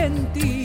Argentina,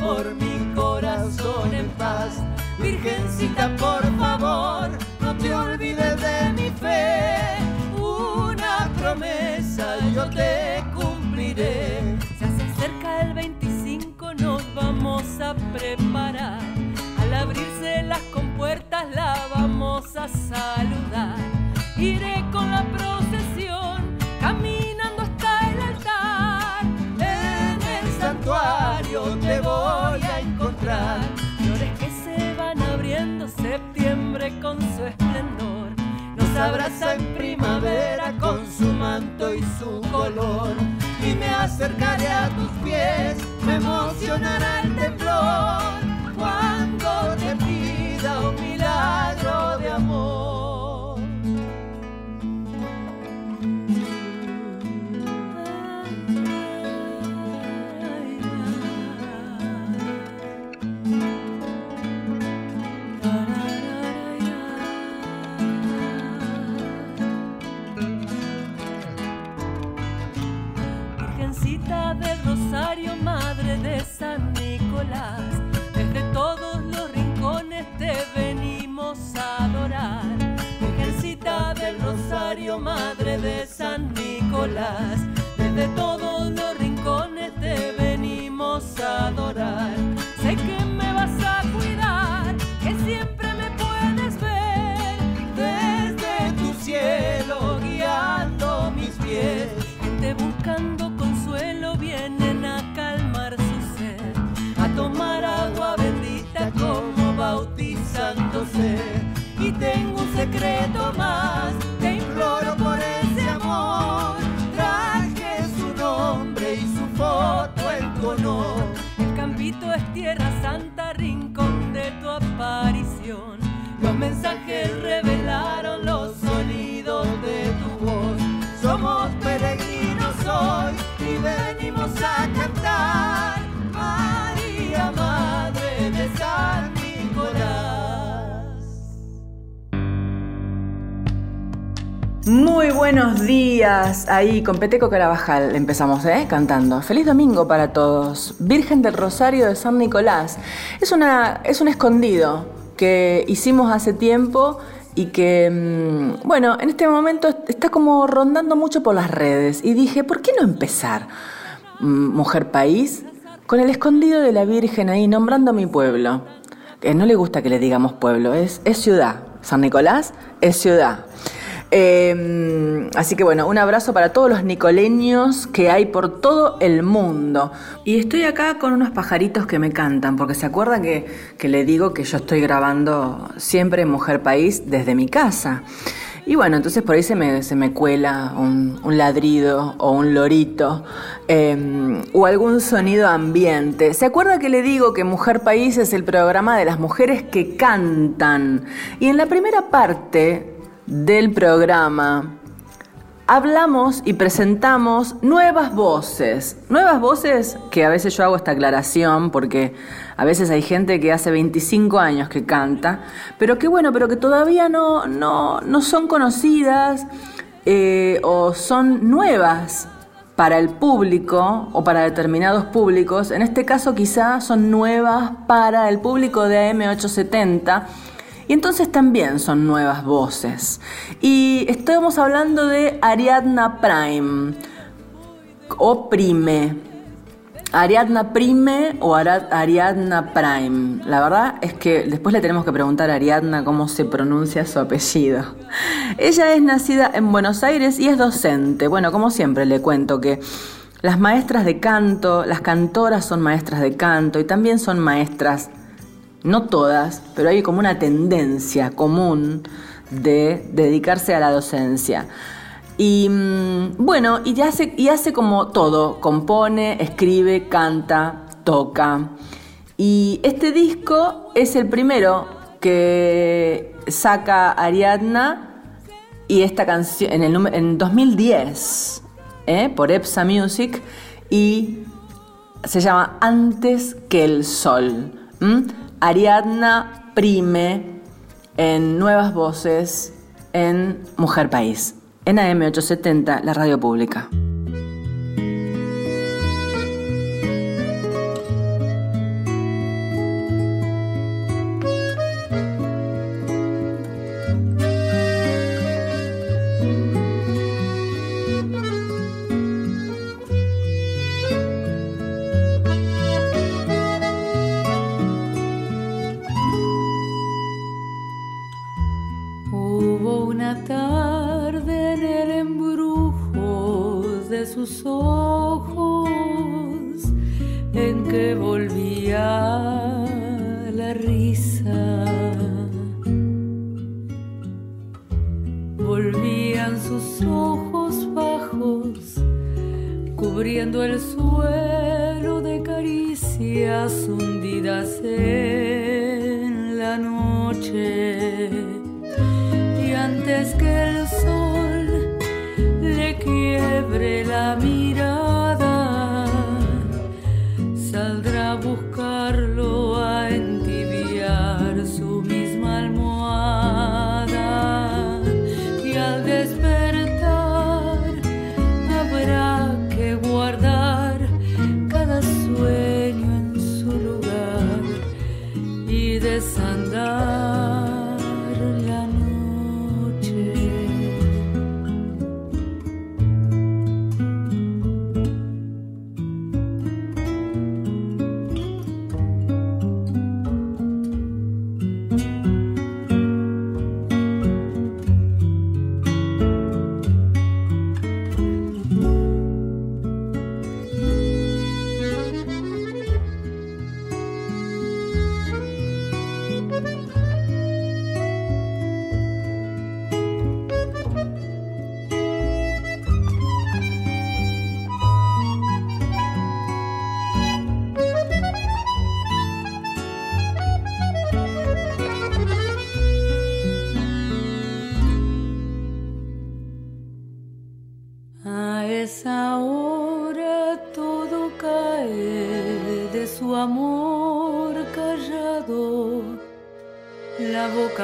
por mi corazón en paz. Virgencita, por favor, no te olvides de mi fe. Una promesa yo te cumpliré. Se hace cerca el 25, nos vamos a preparar. Al abrirse las compuertas la vamos a saludar. Iré con la procesión, abraza en primavera con su manto y su color. Y me acercaré a tus pies, me emocionará el temblor. Cuando te pida un milagro de amor. Desde todos los rincones te venimos a adorar. Sé que me vas a cuidar, que siempre me puedes ver desde tu cielo guiando mis pies. Gente buscando consuelo vienen a calmar su sed, a tomar agua bendita como bautizándose. Y tengo un secreto Muy buenos días. Ahí con Peteco Carabajal empezamos, ¿eh? Cantando. Feliz domingo para todos. Virgen del Rosario de San Nicolás. Es, una, es un escondido que hicimos hace tiempo y que, mm, bueno, en este momento está como rondando mucho por las redes. Y dije, ¿por qué no empezar, mm, Mujer País, con el escondido de la Virgen ahí nombrando mi pueblo? Que no le gusta que le digamos pueblo, es, es ciudad. San Nicolás es ciudad. Eh, así que bueno, un abrazo para todos los nicoleños que hay por todo el mundo. Y estoy acá con unos pajaritos que me cantan, porque se acuerdan que, que le digo que yo estoy grabando siempre Mujer País desde mi casa. Y bueno, entonces por ahí se me, se me cuela un, ladrido o un lorito em, o algún sonido ambiente. ¿Se acuerda que le digo que Mujer País es el programa de las mujeres que cantan? Y en la primera parte del programa hablamos y presentamos nuevas voces. Nuevas voces que a veces yo hago esta aclaración porque a veces hay gente que hace 25 años que canta, pero que bueno, pero que todavía no, no, son conocidas eh, o son nuevas para el público o para determinados públicos. En este caso quizá son nuevas para el público de AM870 y entonces también son nuevas voces. Y estamos hablando de Ariadna Prime o Prime. Ariadna Prime o Ariadna Prime. La verdad es que después le tenemos que preguntar a Ariadna cómo se pronuncia su apellido. Ella es nacida en Buenos Aires y es docente. Bueno, como siempre le cuento que las maestras de canto, las cantoras son maestras de canto y también son maestras no todas, pero hay como una tendencia común de dedicarse a la docencia. Y mm, bueno, y hace, y hace como todo, compone, escribe, canta, toca. Y este disco es el primero que saca Ariadna y esta canción en, el, en 2010 ¿eh? por EPSA Music y se llama Antes que el Sol. Ariadna Prime en Nuevas Voces en Mujer País, en AM870, la radio pública.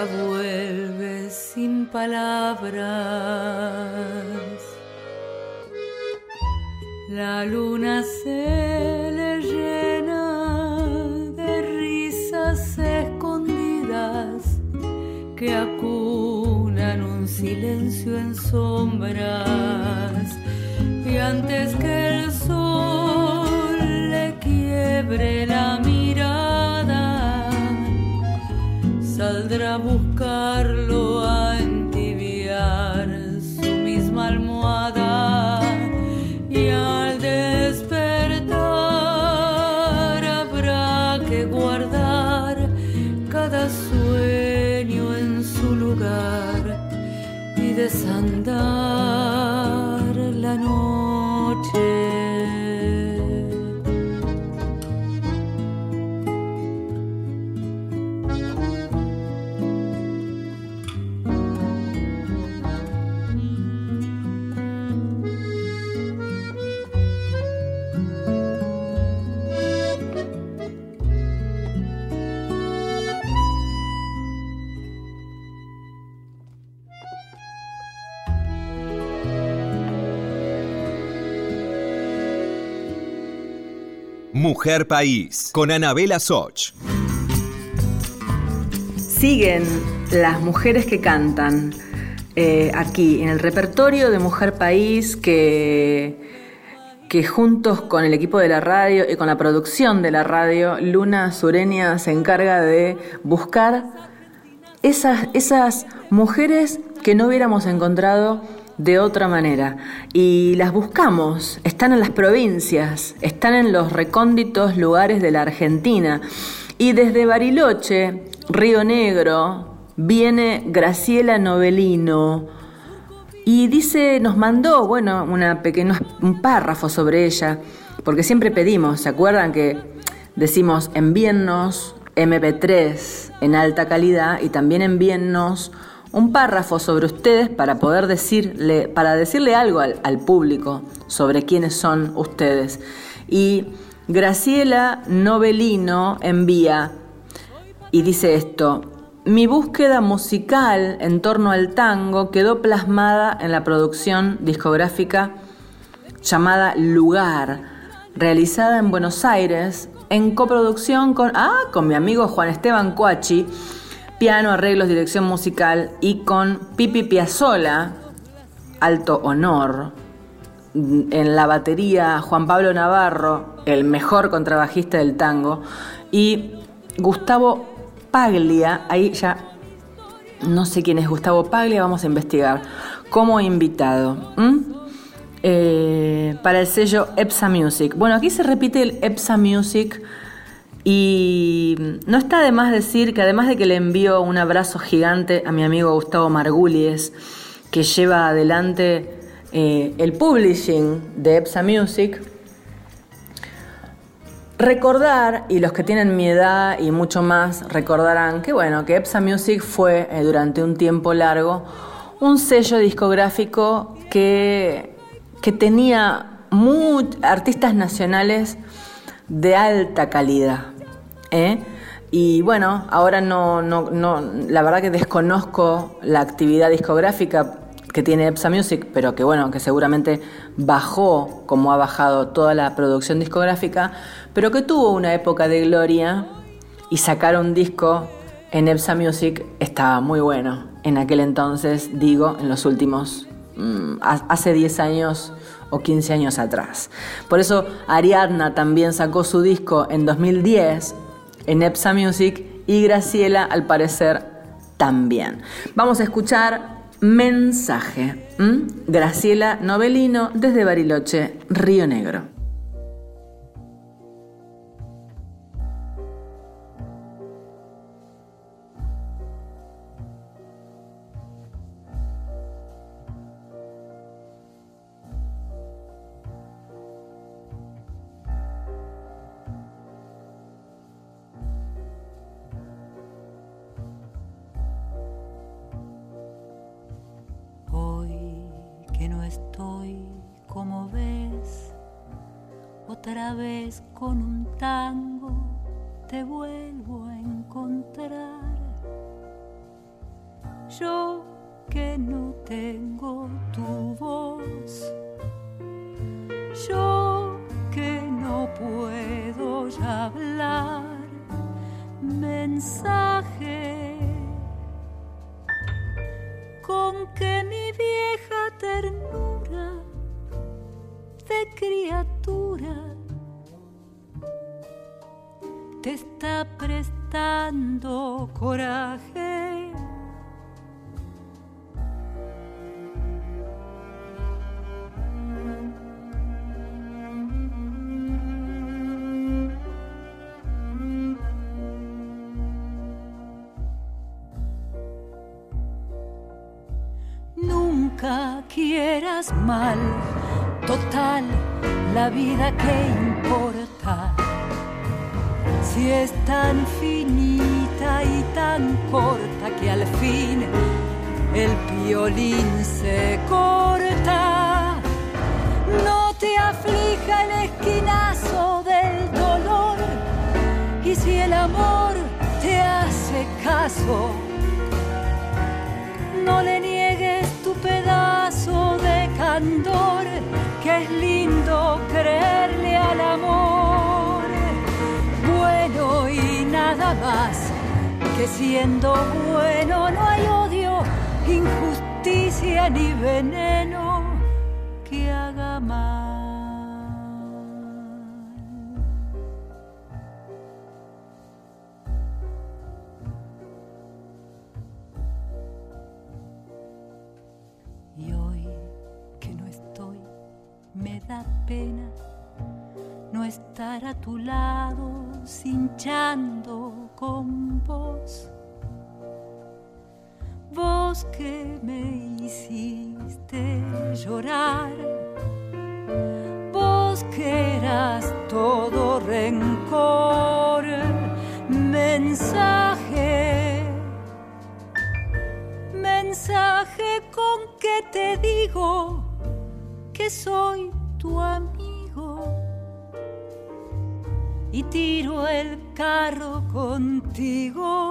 vuelve sin palabras. La luna se le llena de risas escondidas que acunan un silencio en sombras y antes que el vendrá a buscarlo. Mujer País, con Anabela Soch. Siguen las mujeres que cantan eh, aquí en el repertorio de Mujer País que, que juntos con el equipo de la radio y con la producción de la radio, Luna Sureña se encarga de buscar esas, esas mujeres que no hubiéramos encontrado de otra manera. Y las buscamos, están en las provincias, están en los recónditos lugares de la Argentina. Y desde Bariloche, Río Negro, viene Graciela Novelino. Y dice, nos mandó, bueno, una pequeña, un párrafo sobre ella, porque siempre pedimos, ¿se acuerdan que decimos envíennos MP3 en alta calidad y también envíennos un párrafo sobre ustedes para poder decirle, para decirle algo al, público sobre quiénes son ustedes. Y Graciela Novelino envía y dice esto, mi búsqueda musical en torno al tango quedó plasmada en la producción discográfica llamada Lugar, realizada en Buenos Aires en coproducción con, ah, con mi amigo Juan Esteban Coachi, piano, arreglos, dirección musical y con Pipi Piazzola, alto honor. En la batería Juan Pablo Navarro, el mejor contrabajista del tango, y Gustavo Paglia, ahí ya no sé quién es Gustavo Paglia, vamos a investigar, como invitado. Eh, para el sello EPSA Music. Bueno, aquí se repite el EPSA Music y no está de más decir que además de que le envío un abrazo gigante a mi amigo Gustavo Margulies, que lleva adelante eh, el publishing de EPSA Music, recordar, y los que tienen mi edad y mucho más recordarán que bueno, que EPSA Music fue eh, durante un tiempo largo un sello discográfico que, que tenía artistas nacionales de alta calidad. ¿Eh? Y bueno, ahora no, no, no, la verdad que desconozco la actividad discográfica que tiene EPSA Music, pero que bueno, que seguramente bajó como ha bajado toda la producción discográfica, pero que tuvo una época de gloria y sacar un disco en EPSA Music estaba muy bueno. En aquel entonces, digo, en los últimos, mm, hace 10 años o 15 años atrás. Por eso Ariadna también sacó su disco en 2010 en EPSA Music y Graciela al parecer también. Vamos a escuchar Mensaje. Graciela Novelino desde Bariloche, Río Negro. Otra vez con un tango te vuelvo a encontrar. Yo que no tengo tu voz, yo que no puedo hablar, mensaje con que mi vieja ternura de criatura te está prestando coraje. Nunca quieras mal. Total, la vida que importa. Si es tan finita y tan corta que al fin el violín se corta. No te aflija el esquinazo del dolor y si el amor te hace caso, no le niegues tu pedazo de candor, que es lindo creerle al amor. Y nada más, que siendo bueno no hay odio, injusticia ni veneno que haga mal. pena no estar a tu lado cinchando con vos. Vos que me hiciste llorar, vos que eras todo rencor, mensaje, mensaje con que te digo que soy tiro el carro contigo.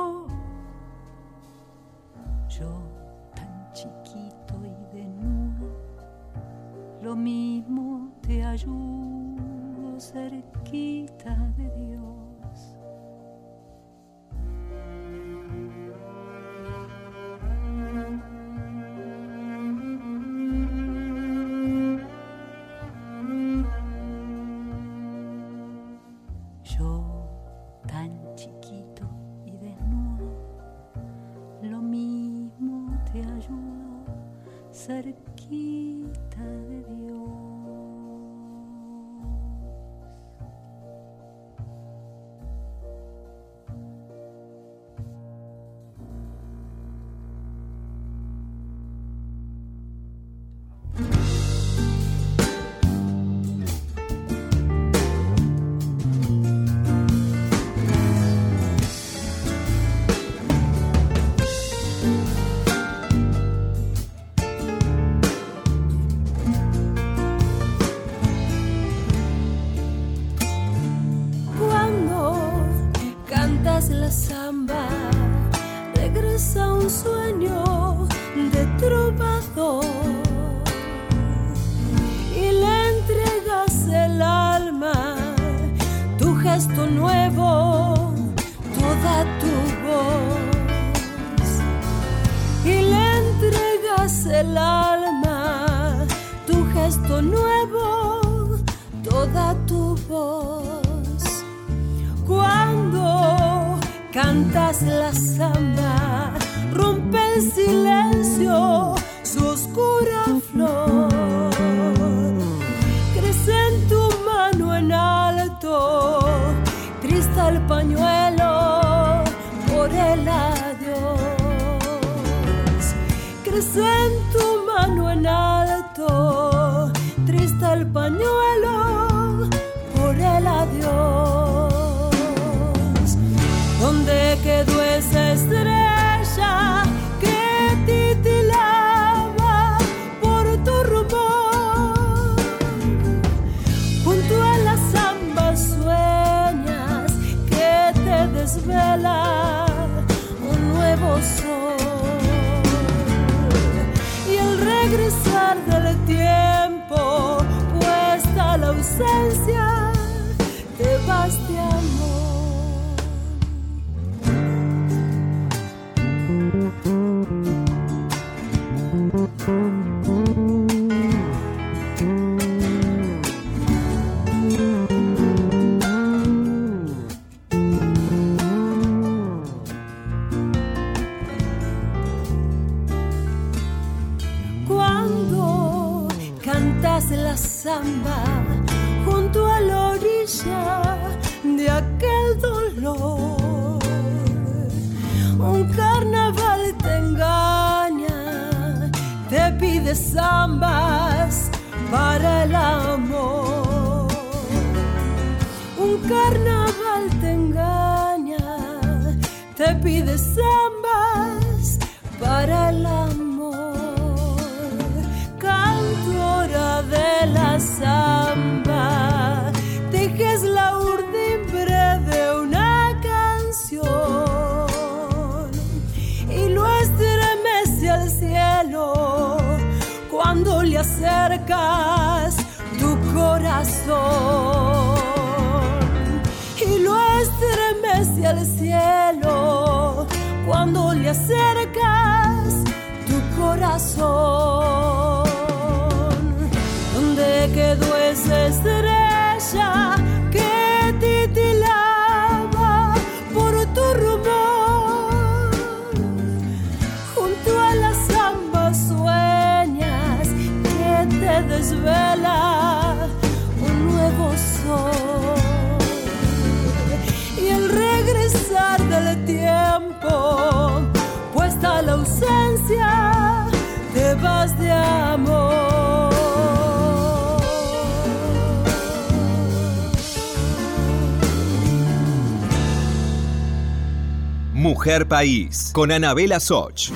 Mujer País con Anabela Soch.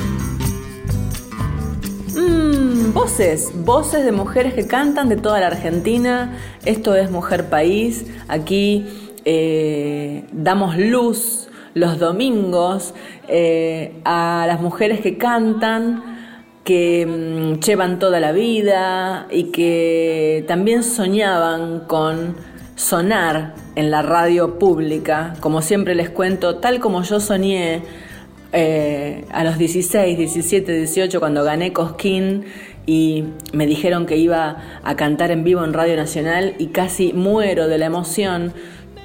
Mm, voces, voces de mujeres que cantan de toda la Argentina. Esto es Mujer País. Aquí eh, damos luz los domingos eh, a las mujeres que cantan, que mm, llevan toda la vida y que también soñaban con sonar en la radio pública. Como siempre les cuento, tal como yo soñé eh, a los 16, 17, 18 cuando gané Cosquín y me dijeron que iba a cantar en vivo en Radio Nacional y casi muero de la emoción.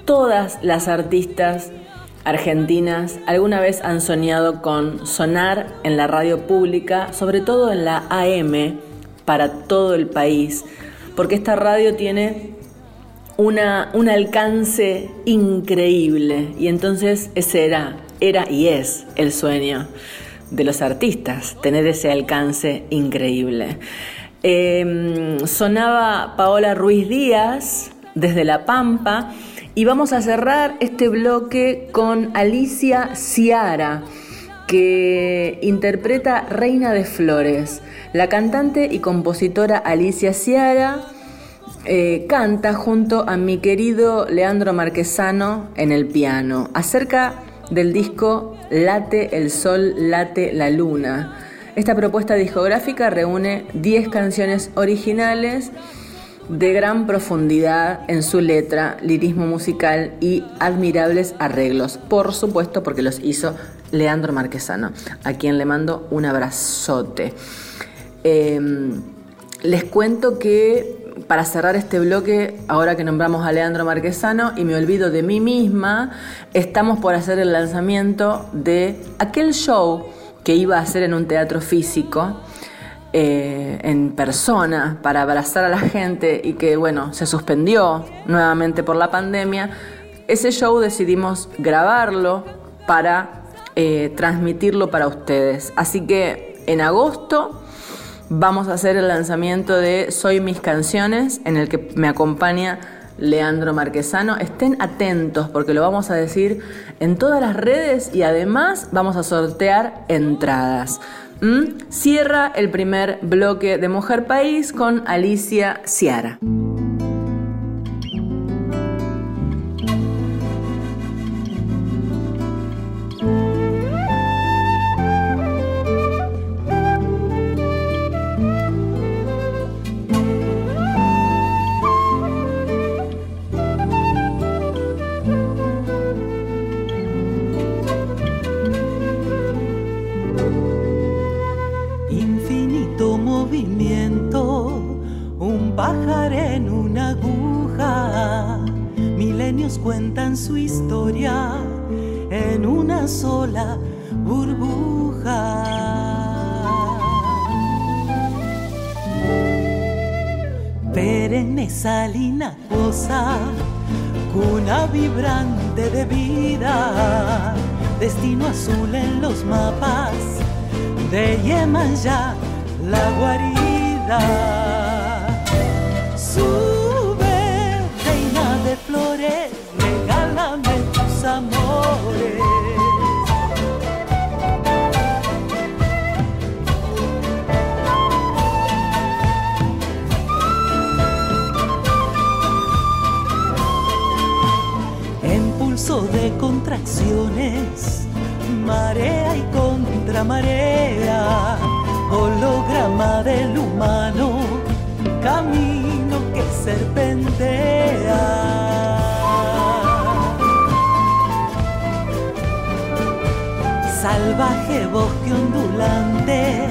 Todas las artistas argentinas alguna vez han soñado con sonar en la radio pública, sobre todo en la AM, para todo el país, porque esta radio tiene una, un alcance increíble y entonces ese era, era y es el sueño de los artistas, tener ese alcance increíble. Eh, sonaba Paola Ruiz Díaz desde La Pampa y vamos a cerrar este bloque con Alicia Ciara que interpreta Reina de Flores. La cantante y compositora Alicia Ciara eh, canta junto a mi querido Leandro Marquesano en el piano acerca del disco Late el Sol, Late la Luna. Esta propuesta discográfica reúne 10 canciones originales de gran profundidad en su letra, lirismo musical y admirables arreglos. Por supuesto, porque los hizo Leandro Marquesano, a quien le mando un abrazote. Eh, les cuento que para cerrar este bloque, ahora que nombramos a Leandro Marquesano y me olvido de mí misma, estamos por hacer el lanzamiento de aquel show que iba a hacer en un teatro físico, eh, en persona, para abrazar a la gente y que, bueno, se suspendió nuevamente por la pandemia. Ese show decidimos grabarlo para eh, transmitirlo para ustedes. Así que en agosto vamos a hacer el lanzamiento de Soy mis canciones, en el que me acompaña Leandro Marquesano. Estén atentos porque lo vamos a decir en todas las redes y además vamos a sortear entradas. ¿Mm? Cierra el primer bloque de Mujer País con Alicia Ciara. En una sola burbuja. Perenne salina cosa, cuna vibrante de vida, destino azul en los mapas de Yemayá, la guarida. Sube, reina de flores, regálame pulso de contracciones, marea y contramarea, holograma del humano, camino que serpentea. Salvaje bosque ondulante,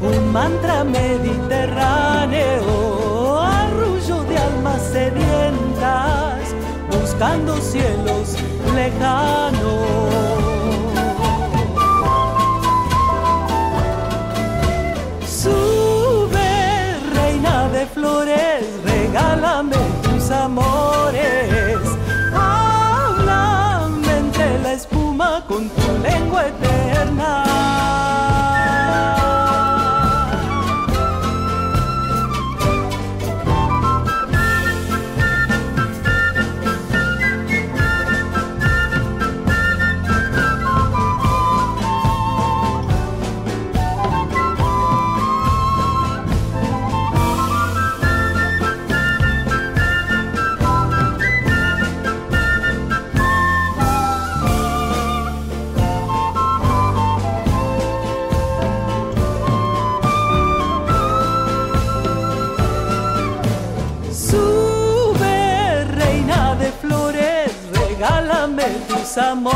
un mantra mediterráneo, arrullo de almas sedientas, buscando cielos lejanos. Sube, reina de flores, regálame tus amores. Con tu lengua eterna. Tus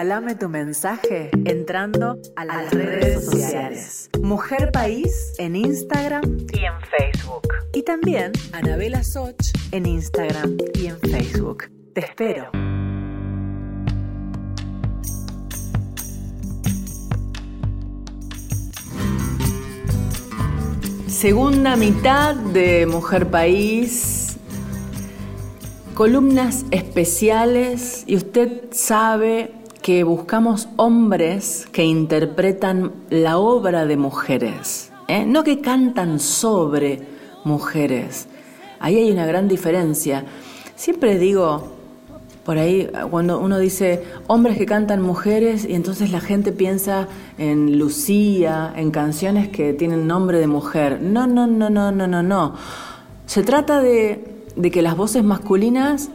regálame tu mensaje entrando a las redes sociales. Mujer País en Instagram y en Facebook. Y también Anabela Soch en Instagram y en Facebook. Te espero. Segunda mitad de Mujer País columnas especiales y usted sabe que buscamos hombres que interpretan la obra de mujeres, ¿eh? no que cantan sobre mujeres. Ahí hay una gran diferencia. Siempre digo, por ahí, cuando uno dice hombres que cantan mujeres, y entonces la gente piensa en Lucía, en canciones que tienen nombre de mujer. No, no, no, no, no, no, no. Se trata de, de que las voces masculinas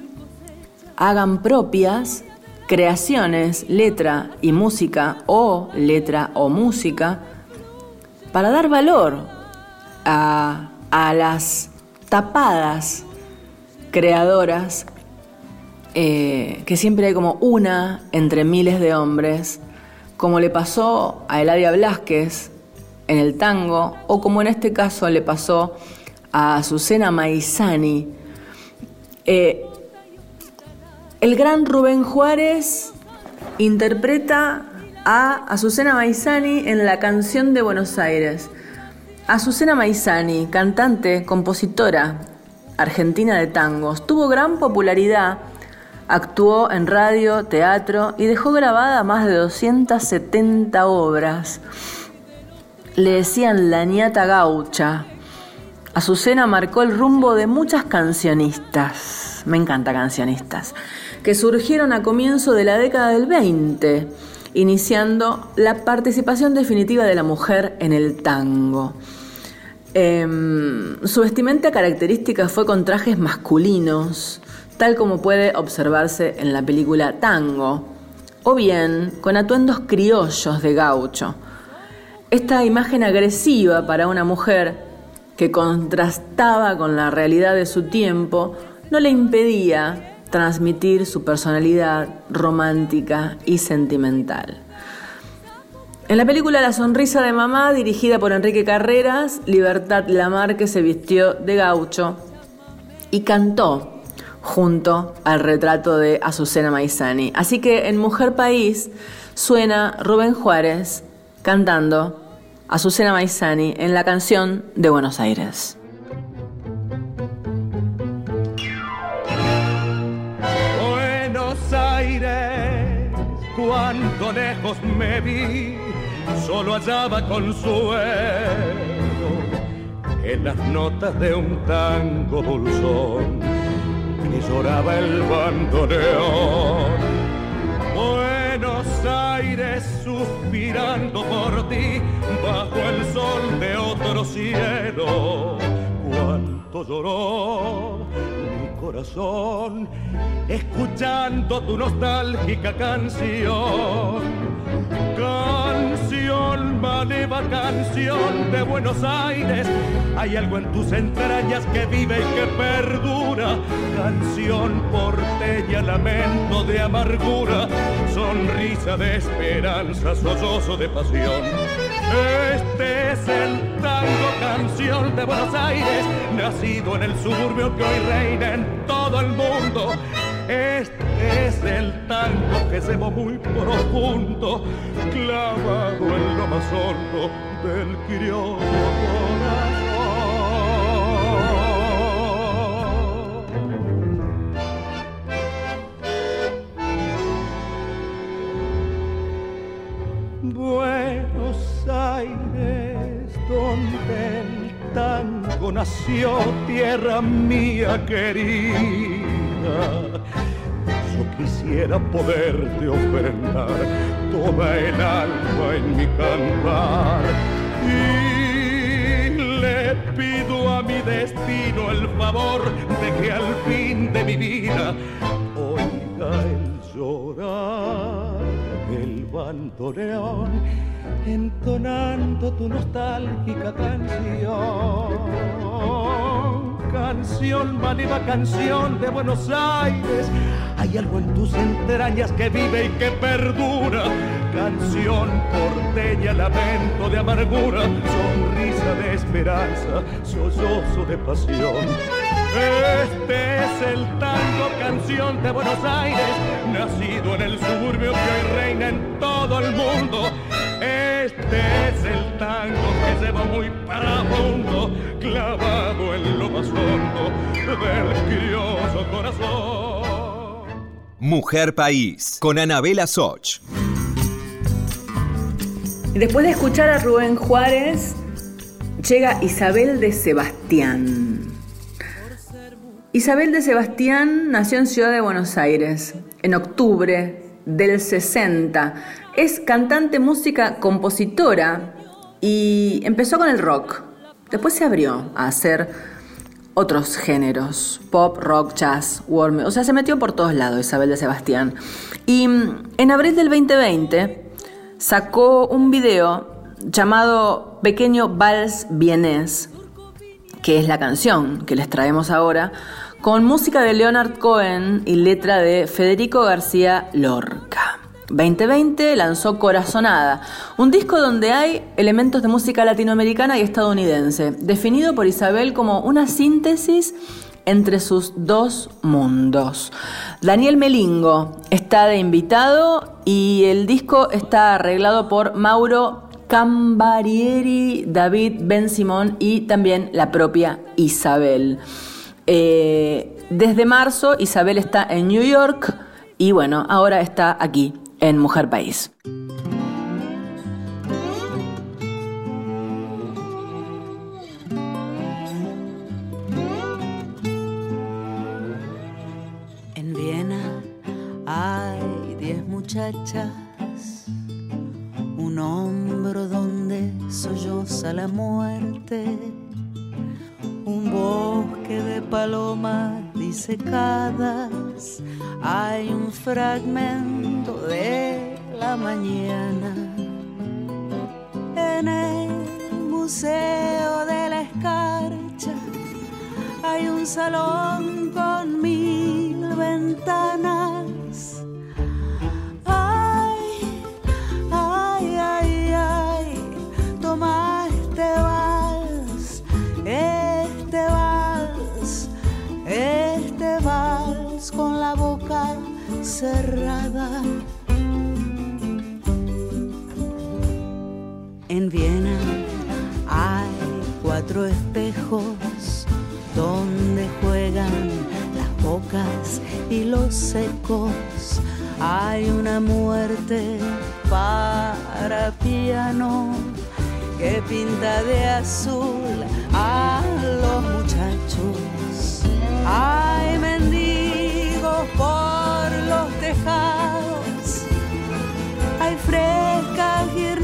hagan propias creaciones, letra y música, o letra o música, para dar valor a, a las tapadas creadoras, eh, que siempre hay como una entre miles de hombres, como le pasó a Eladia Blasquez en el tango, o como en este caso le pasó a Azucena Maizani. Eh, el gran Rubén Juárez interpreta a Azucena Maizani en la canción de Buenos Aires. Azucena Maizani, cantante, compositora argentina de tangos, tuvo gran popularidad, actuó en radio, teatro y dejó grabada más de 270 obras. Le decían la niata gaucha. Azucena marcó el rumbo de muchas cancionistas, me encanta cancionistas, que surgieron a comienzo de la década del 20, iniciando la participación definitiva de la mujer en el tango. Em, su vestimenta característica fue con trajes masculinos, tal como puede observarse en la película Tango, o bien con atuendos criollos de gaucho. Esta imagen agresiva para una mujer que contrastaba con la realidad de su tiempo, no le impedía transmitir su personalidad romántica y sentimental. En la película La sonrisa de mamá, dirigida por Enrique Carreras, Libertad Lamarque se vistió de gaucho y cantó junto al retrato de Azucena Maizani. Así que en Mujer País suena Rubén Juárez cantando Azucena Maizani en la canción de Buenos Aires. Buenos Aires, cuánto lejos me vi, solo hallaba consuelo en las notas de un tango dulzón y lloraba el bandoneón Aires suspirando por ti bajo el sol de otro cielo. Cuánto lloró mi corazón escuchando tu nostálgica. Canción, maneva canción de Buenos Aires. Hay algo en tus entrañas que vive y que perdura. Canción porteña, lamento de amargura, sonrisa de esperanza, sollozo de pasión. Este es el tango canción de Buenos Aires, nacido en el suburbio que hoy reina en todo el mundo. Este es el tango que va muy profundo, clavado en lo más hondo del criollo Buenos Aires, donde el tango nació, tierra mía querida quisiera poderte ofrendar toda el alma en mi cantar. Y le pido a mi destino el favor de que al fin de mi vida oiga el llorar del bandoneón entonando tu nostálgica canción canción, maliva canción de Buenos Aires. Hay algo en tus entrañas que vive y que perdura. Canción porteña, lamento de amargura, sonrisa de esperanza, sollozo de pasión. Este es el tango canción de Buenos Aires, nacido en el suburbio que reina en todo el mundo. Se va muy profundo, clavado en lo más hondo del crioso corazón. Mujer País, con Anabela Soch. Después de escuchar a Rubén Juárez, llega Isabel de Sebastián. Isabel de Sebastián nació en Ciudad de Buenos Aires en octubre del 60. Es cantante, música, compositora y empezó con el rock. Después se abrió a hacer otros géneros, pop, rock, jazz, world, o sea, se metió por todos lados Isabel de Sebastián. Y mm, en abril del 2020 sacó un video llamado Pequeño Vals Vienés, que es la canción que les traemos ahora, con música de Leonard Cohen y letra de Federico García Lorca. 2020 lanzó Corazonada, un disco donde hay elementos de música latinoamericana y estadounidense, definido por Isabel como una síntesis entre sus dos mundos. Daniel Melingo está de invitado y el disco está arreglado por Mauro Cambarieri, David Ben Simón y también la propia Isabel. Eh, desde marzo Isabel está en New York y bueno, ahora está aquí en Mujer País. En Viena hay diez muchachas, un hombro donde solloza la muerte, un bosque de palomas disecadas, hay un fragmento de la mañana. En el Museo de la Escarcha hay un salón con mil ventanas. cerrada. En Viena hay cuatro espejos donde juegan las bocas y los ecos. Hay una muerte para piano que pinta de azul a los muchachos. Hay mendigos por dejados al frecaje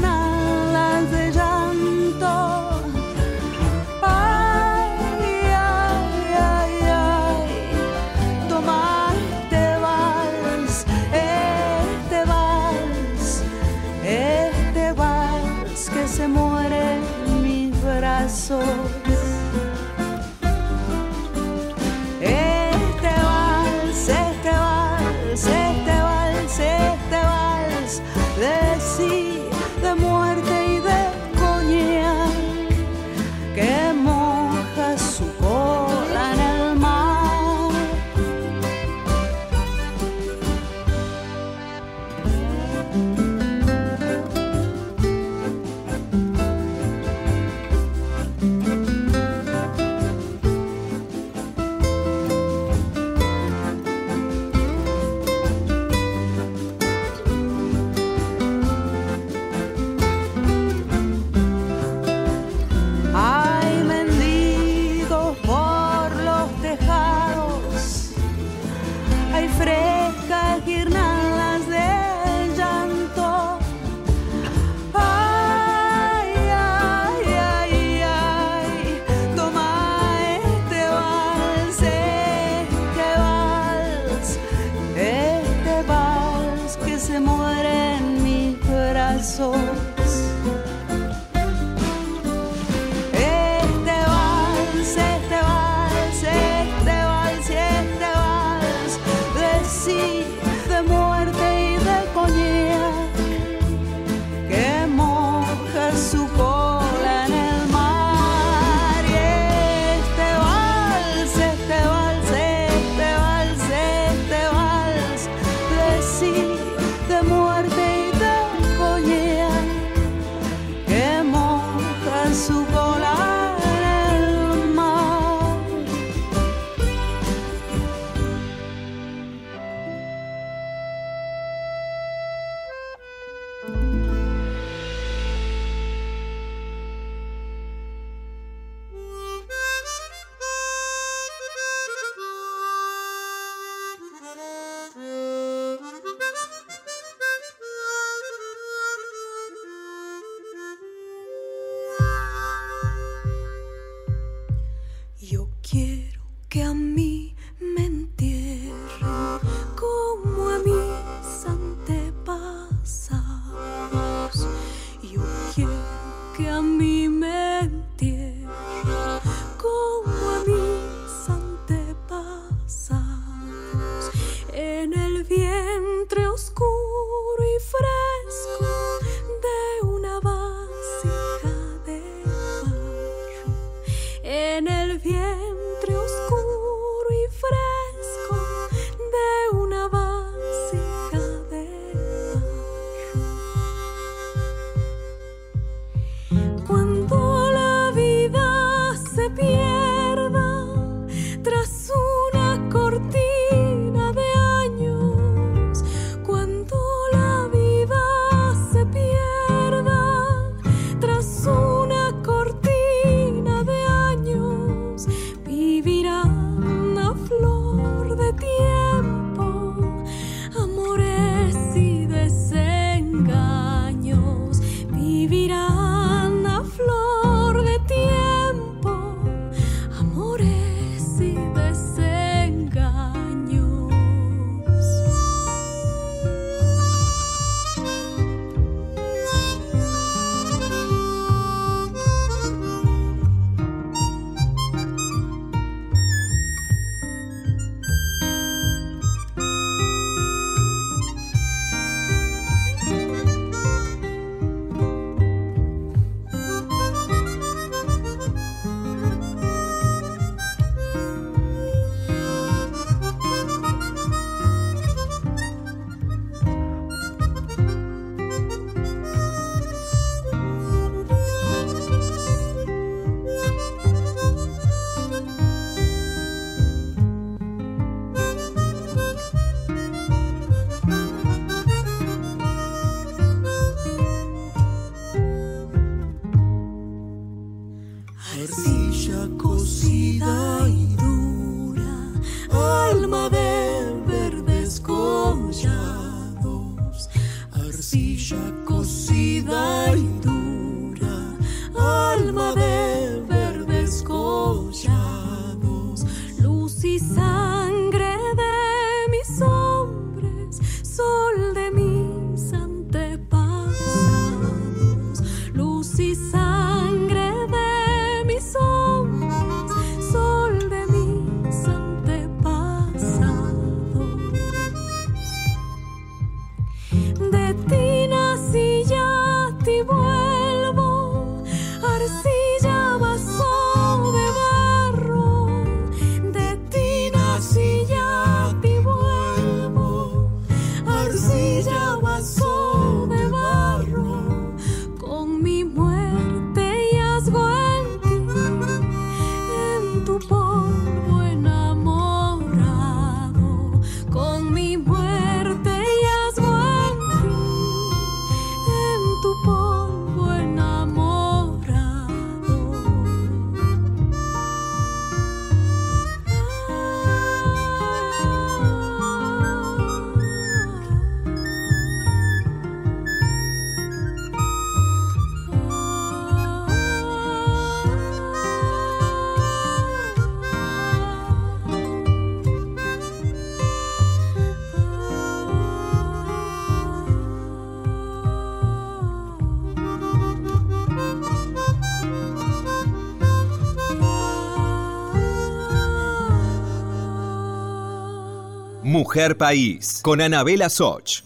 Mujer País, con Anabela Soch.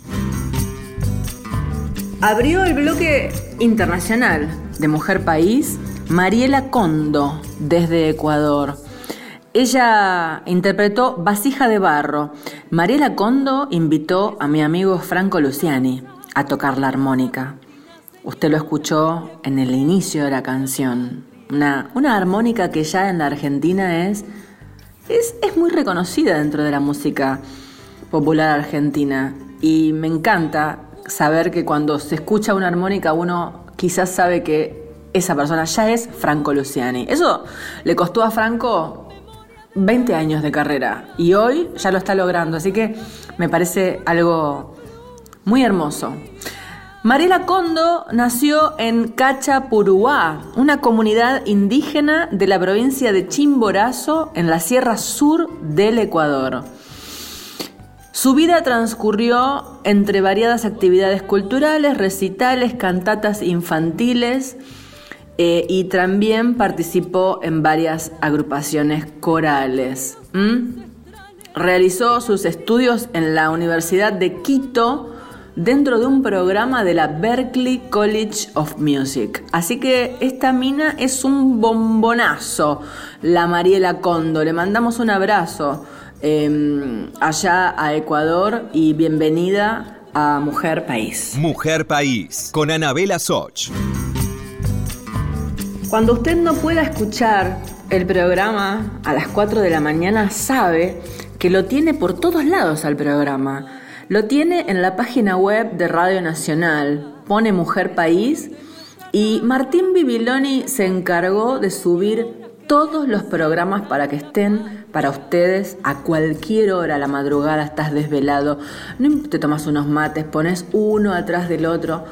Abrió el bloque internacional de Mujer País Mariela Condo, desde Ecuador. Ella interpretó Vasija de Barro. Mariela Condo invitó a mi amigo Franco Luciani a tocar la armónica. Usted lo escuchó en el inicio de la canción. Una, una armónica que ya en la Argentina es, es, es muy reconocida dentro de la música popular argentina. Y me encanta saber que cuando se escucha una armónica uno quizás sabe que esa persona ya es Franco Luciani. Eso le costó a Franco 20 años de carrera y hoy ya lo está logrando, así que me parece algo muy hermoso. Mariela Condo nació en Cachapuruá, una comunidad indígena de la provincia de Chimborazo, en la sierra sur del Ecuador. Su vida transcurrió entre variadas actividades culturales, recitales, cantatas infantiles, eh, y también participó en varias agrupaciones corales. Realizó sus estudios en la Universidad de Quito dentro de un programa de la Berklee College of Music. Así que esta mina es un bombonazo, la Mariela Condo. Le mandamos un abrazo em, allá a Ecuador y bienvenida a Mujer País. Mujer País, con Anabela Soch. Cuando usted no pueda escuchar el programa a las 4 de la mañana, sabe que lo tiene por todos lados al programa. Lo tiene en la página web de Radio Nacional, pone Mujer País y Martín Bibiloni se encargó de subir todos los programas para que estén para ustedes a cualquier hora, la madrugada estás desvelado, te tomas unos mates, pones uno atrás del otro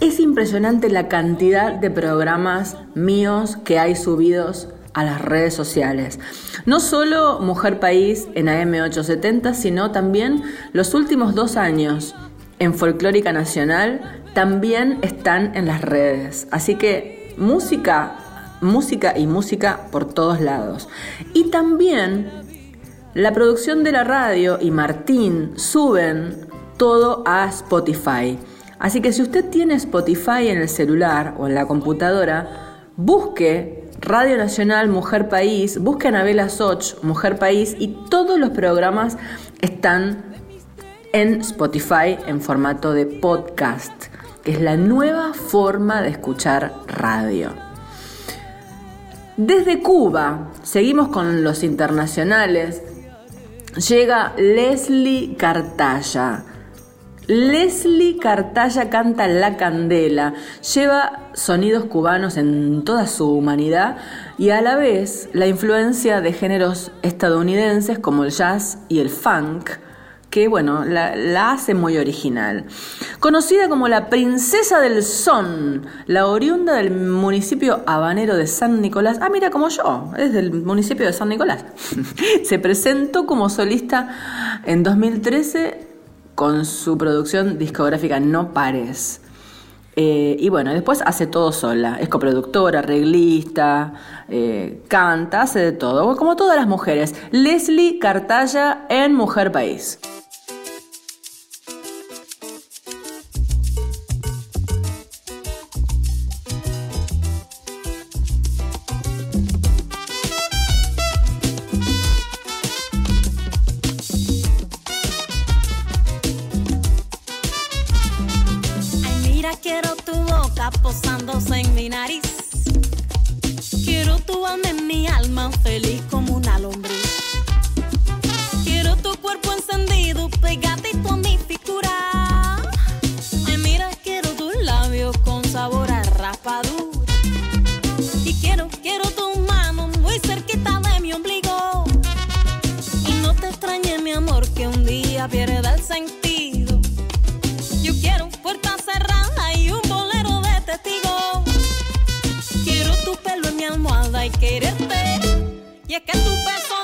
es impresionante la cantidad de programas míos que hay subidos a las redes sociales. No solo Mujer País en AM870, sino también los últimos dos años en Folclórica Nacional también están en las redes. Así que música, música y música por todos lados. Y también la producción de la radio y Martín suben todo a Spotify. Así que si usted tiene Spotify en el celular o en la computadora, busque Radio Nacional Mujer País, busque Anabela Soch Mujer País y todos los programas están en Spotify en formato de podcast, que es la nueva forma de escuchar radio. Desde Cuba, seguimos con los internacionales, llega Leslie Cartaya. Leslie Cartaya canta La Candela, lleva sonidos cubanos en toda su humanidad y a la vez la influencia de géneros estadounidenses como el jazz y el funk, que bueno, la, hace muy original. Conocida como la princesa del son, la oriunda del municipio habanero de San Nicolás, ah mira como yo, es del municipio de San Nicolás, se presentó como solista en 2013 con su producción discográfica No Pares. Eh, y bueno, después hace todo sola. Es coproductora, arreglista, eh, canta, hace de todo. Como todas las mujeres. Leslie Cartaya en Mujer País. Y quiero, quiero tu mano muy cerquita de mi ombligo. Y no te extrañe, mi amor, que un día pierda el sentido. Yo quiero puerta cerrada y un bolero de testigo. Quiero tu pelo en mi almohada y quererte. Y es que tu beso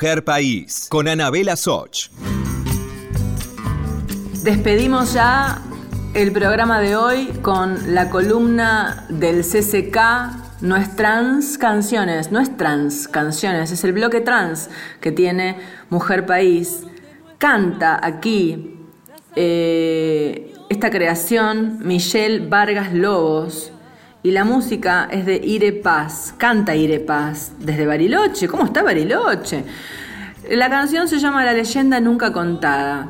Mujer País, con Anabela Soch. Despedimos ya el programa de hoy con la columna del CCK. No es trans canciones, no es trans canciones, es el bloque trans que tiene Mujer País. Canta aquí eh, esta creación Michelle Vargas Lobos y la música es de Ire Paz. Canta Ire Paz desde Bariloche. ¿Cómo está Bariloche? La canción se llama La leyenda nunca contada.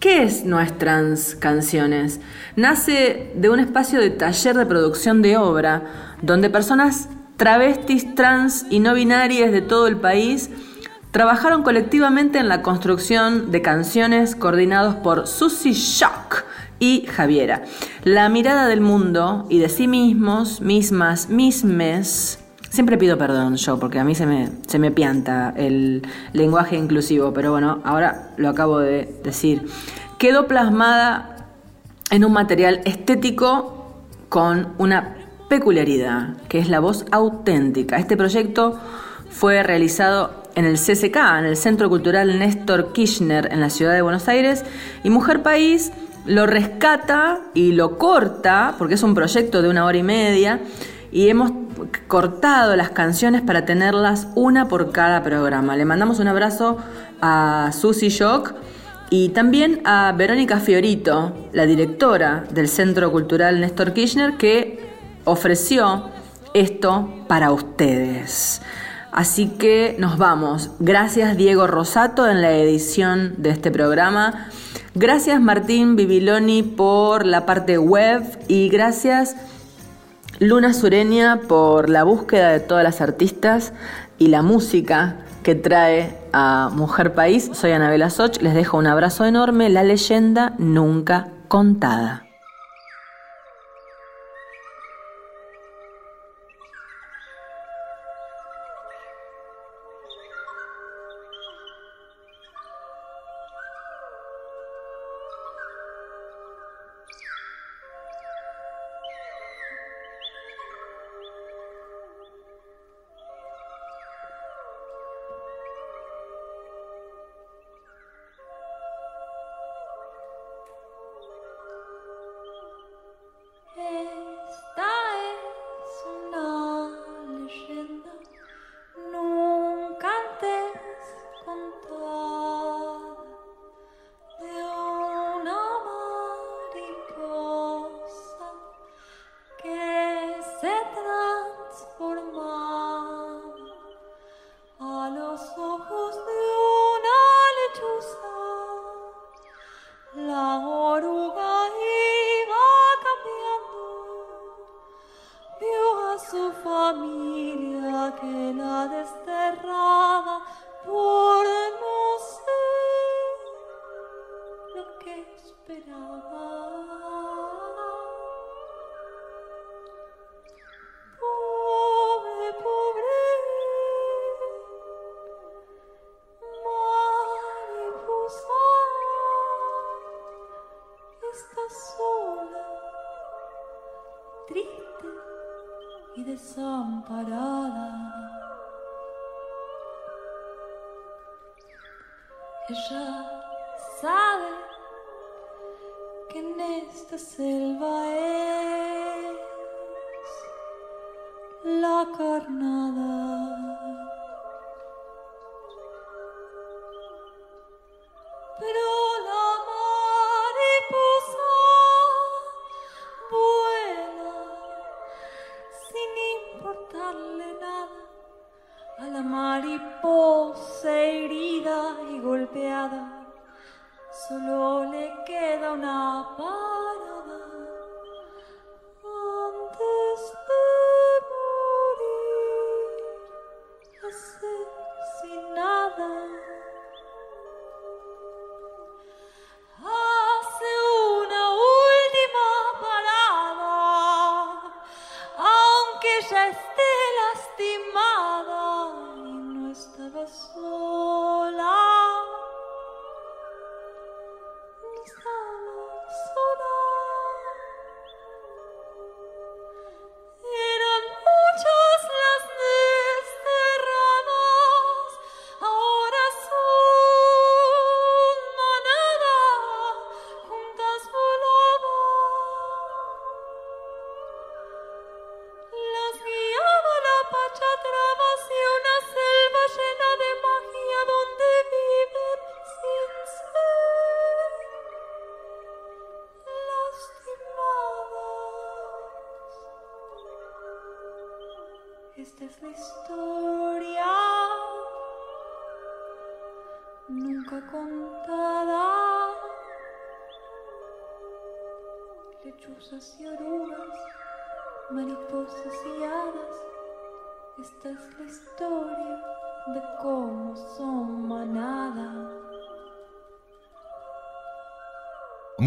¿Qué es Nuestras Canciones? Nace de un espacio de taller de producción de obra, donde personas travestis, trans y no binarias de todo el país trabajaron colectivamente en la construcción de canciones coordinados por Susie Shock y Javiera. La mirada del mundo y de sí mismos, mismas, mismes. Siempre pido perdón yo, porque a mí se me, se me pianta el lenguaje inclusivo, pero bueno, ahora lo acabo de decir. Quedó plasmada en un material estético con una peculiaridad, que es la voz auténtica. Este proyecto fue realizado en el CCK, en el Centro Cultural Néstor Kirchner, en la ciudad de Buenos Aires, y Mujer País lo rescata y lo corta, porque es un proyecto de una hora y media, y hemos cortado las canciones para tenerlas una por cada programa. Le mandamos un abrazo a Susie Shock y también a Verónica Fiorito, la directora del Centro Cultural Néstor Kirchner, que ofreció esto para ustedes. Así que nos vamos. Gracias Diego Rosato en la edición de este programa. Gracias Martín Bibiloni por la parte web y gracias Luna Sureña por la búsqueda de todas las artistas y la música que trae a Mujer País. Soy Anabela Soch, les dejo un abrazo enorme, la leyenda nunca contada.